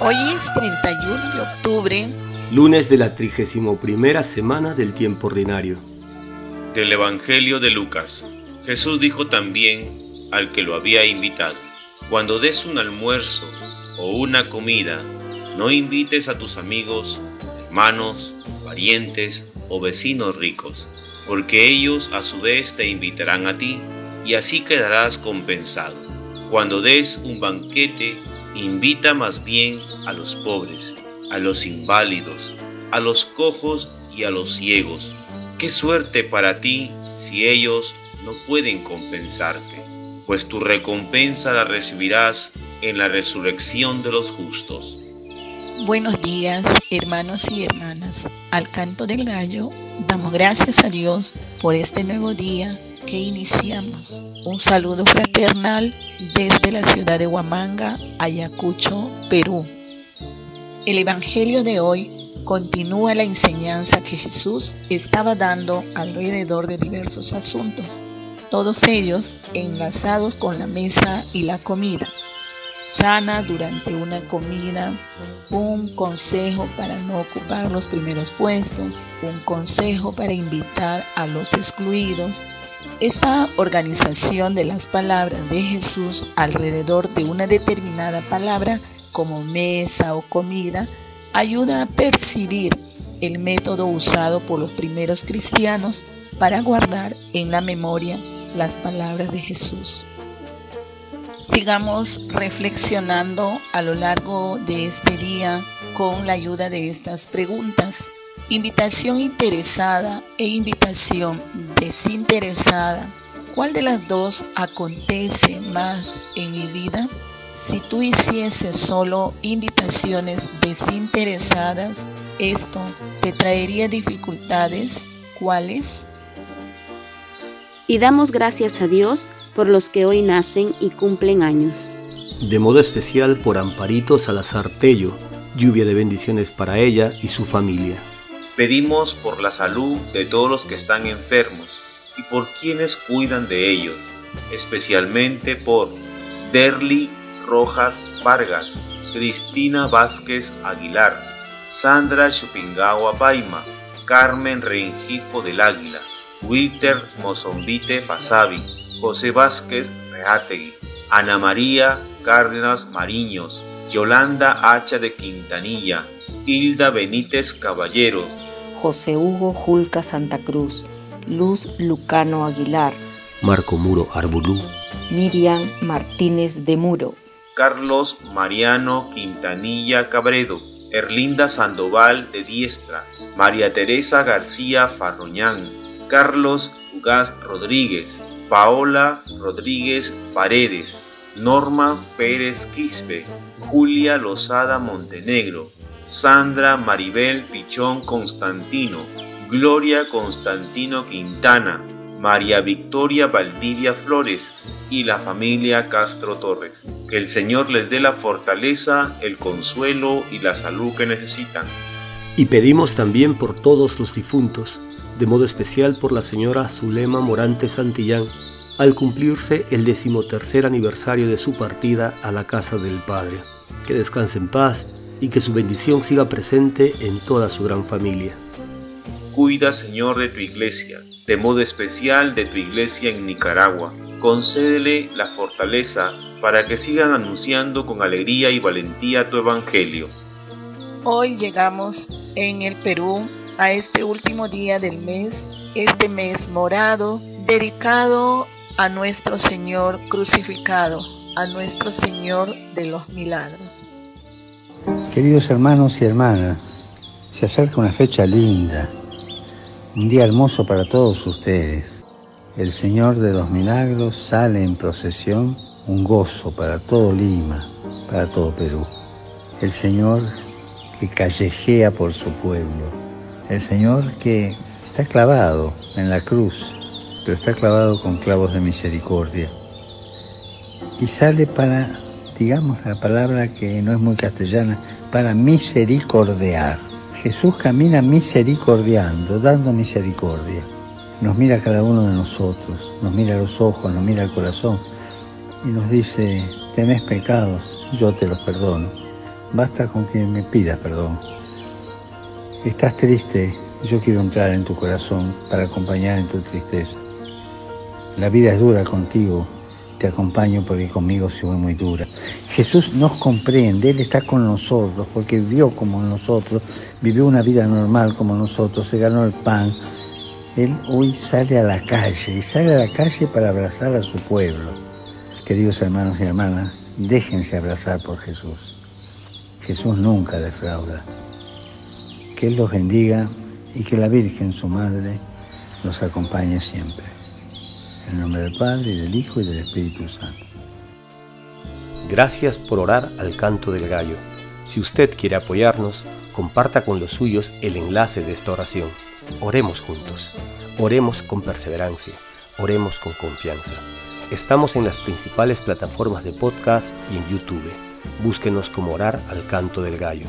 Hoy es 31 de octubre, lunes de la 31 semana del tiempo ordinario. Del Evangelio de Lucas. Jesús dijo también al que lo había invitado, cuando des un almuerzo o una comida, no invites a tus amigos, hermanos, parientes o vecinos ricos, porque ellos a su vez te invitarán a ti y así quedarás compensado. Cuando des un banquete, invita más bien a los pobres, a los inválidos, a los cojos y a los ciegos. Qué suerte para ti si ellos no pueden compensarte, pues tu recompensa la recibirás en la resurrección de los justos. Buenos días, hermanos y hermanas. Al canto del gallo, damos gracias a Dios por este nuevo día que iniciamos. Un saludo fraternal desde la ciudad de Huamanga, Ayacucho, Perú. El Evangelio de hoy continúa la enseñanza que Jesús estaba dando alrededor de diversos asuntos, todos ellos enlazados con la mesa y la comida. Sana durante una comida, un consejo para no ocupar los primeros puestos, un consejo para invitar a los excluidos, esta organización de las palabras de Jesús alrededor de una determinada palabra, como mesa o comida, ayuda a percibir el método usado por los primeros cristianos para guardar en la memoria las palabras de Jesús. Sigamos reflexionando a lo largo de este día con la ayuda de estas preguntas. Invitación interesada e invitación desinteresada. ¿Cuál de las dos acontece más en mi vida? Si tú hicieses solo invitaciones desinteresadas, esto te traería dificultades. ¿Cuáles? Y damos gracias a Dios por los que hoy nacen y cumplen años. De modo especial por Amparito Salazar Tello, lluvia de bendiciones para ella y su familia. Pedimos por la salud de todos los que están enfermos y por quienes cuidan de ellos, especialmente por Derly Rojas Vargas, Cristina Vázquez Aguilar, Sandra Chupingawa Paima, Carmen Rengifo del Águila, Wilter Mozombite Fasabi, José Vázquez Reategui, Ana María Cárdenas Mariños, Yolanda Hacha de Quintanilla, Hilda Benítez Caballero, José Hugo Julca Santa Cruz, Luz Lucano Aguilar, Marco Muro Arbulú, Miriam Martínez de Muro, Carlos Mariano Quintanilla Cabredo, Erlinda Sandoval de Diestra, María Teresa García Farroñán, Carlos Ugaz Rodríguez, Paola Rodríguez Paredes, Norma Pérez Quispe, Julia Lozada Montenegro, Sandra Maribel Pichón Constantino, Gloria Constantino Quintana, María Victoria Valdivia Flores y la familia Castro Torres. Que el Señor les dé la fortaleza, el consuelo y la salud que necesitan. Y pedimos también por todos los difuntos, de modo especial por la señora Zulema Morante Santillán, al cumplirse el decimotercer aniversario de su partida a la casa del Padre. Que descanse en paz y que su bendición siga presente en toda su gran familia. Cuida, Señor, de tu iglesia, de modo especial de tu iglesia en Nicaragua. Concédele la fortaleza para que sigan anunciando con alegría y valentía tu evangelio. Hoy llegamos en el Perú a este último día del mes, este mes morado, dedicado a nuestro Señor crucificado, a nuestro Señor de los milagros. Queridos hermanos y hermanas, se acerca una fecha linda, un día hermoso para todos ustedes. El Señor de los Milagros sale en procesión, un gozo para todo Lima, para todo Perú. El Señor que callejea por su pueblo. El Señor que está clavado en la cruz, pero está clavado con clavos de misericordia. Y sale para digamos la palabra que no es muy castellana, para misericordiar. Jesús camina misericordiando, dando misericordia. Nos mira a cada uno de nosotros, nos mira a los ojos, nos mira al corazón y nos dice, tenés pecados, yo te los perdono. basta con que me pidas perdón. Estás triste, yo quiero entrar en tu corazón para acompañar en tu tristeza. La vida es dura contigo, te acompaño porque conmigo se fue muy dura. Jesús nos comprende, Él está con nosotros porque vivió como nosotros, vivió una vida normal como nosotros, se ganó el pan. Él hoy sale a la calle y sale a la calle para abrazar a su pueblo. Queridos hermanos y hermanas, déjense abrazar por Jesús. Jesús nunca defrauda. Que Él los bendiga y que la Virgen, su Madre, los acompañe siempre. En el nombre del Padre, y del Hijo, y del Espíritu Santo. Gracias por orar al canto del gallo. Si usted quiere apoyarnos, comparta con los suyos el enlace de esta oración. Oremos juntos. Oremos con perseverancia. Oremos con confianza. Estamos en las principales plataformas de podcast y en YouTube. Búsquenos como orar al canto del gallo.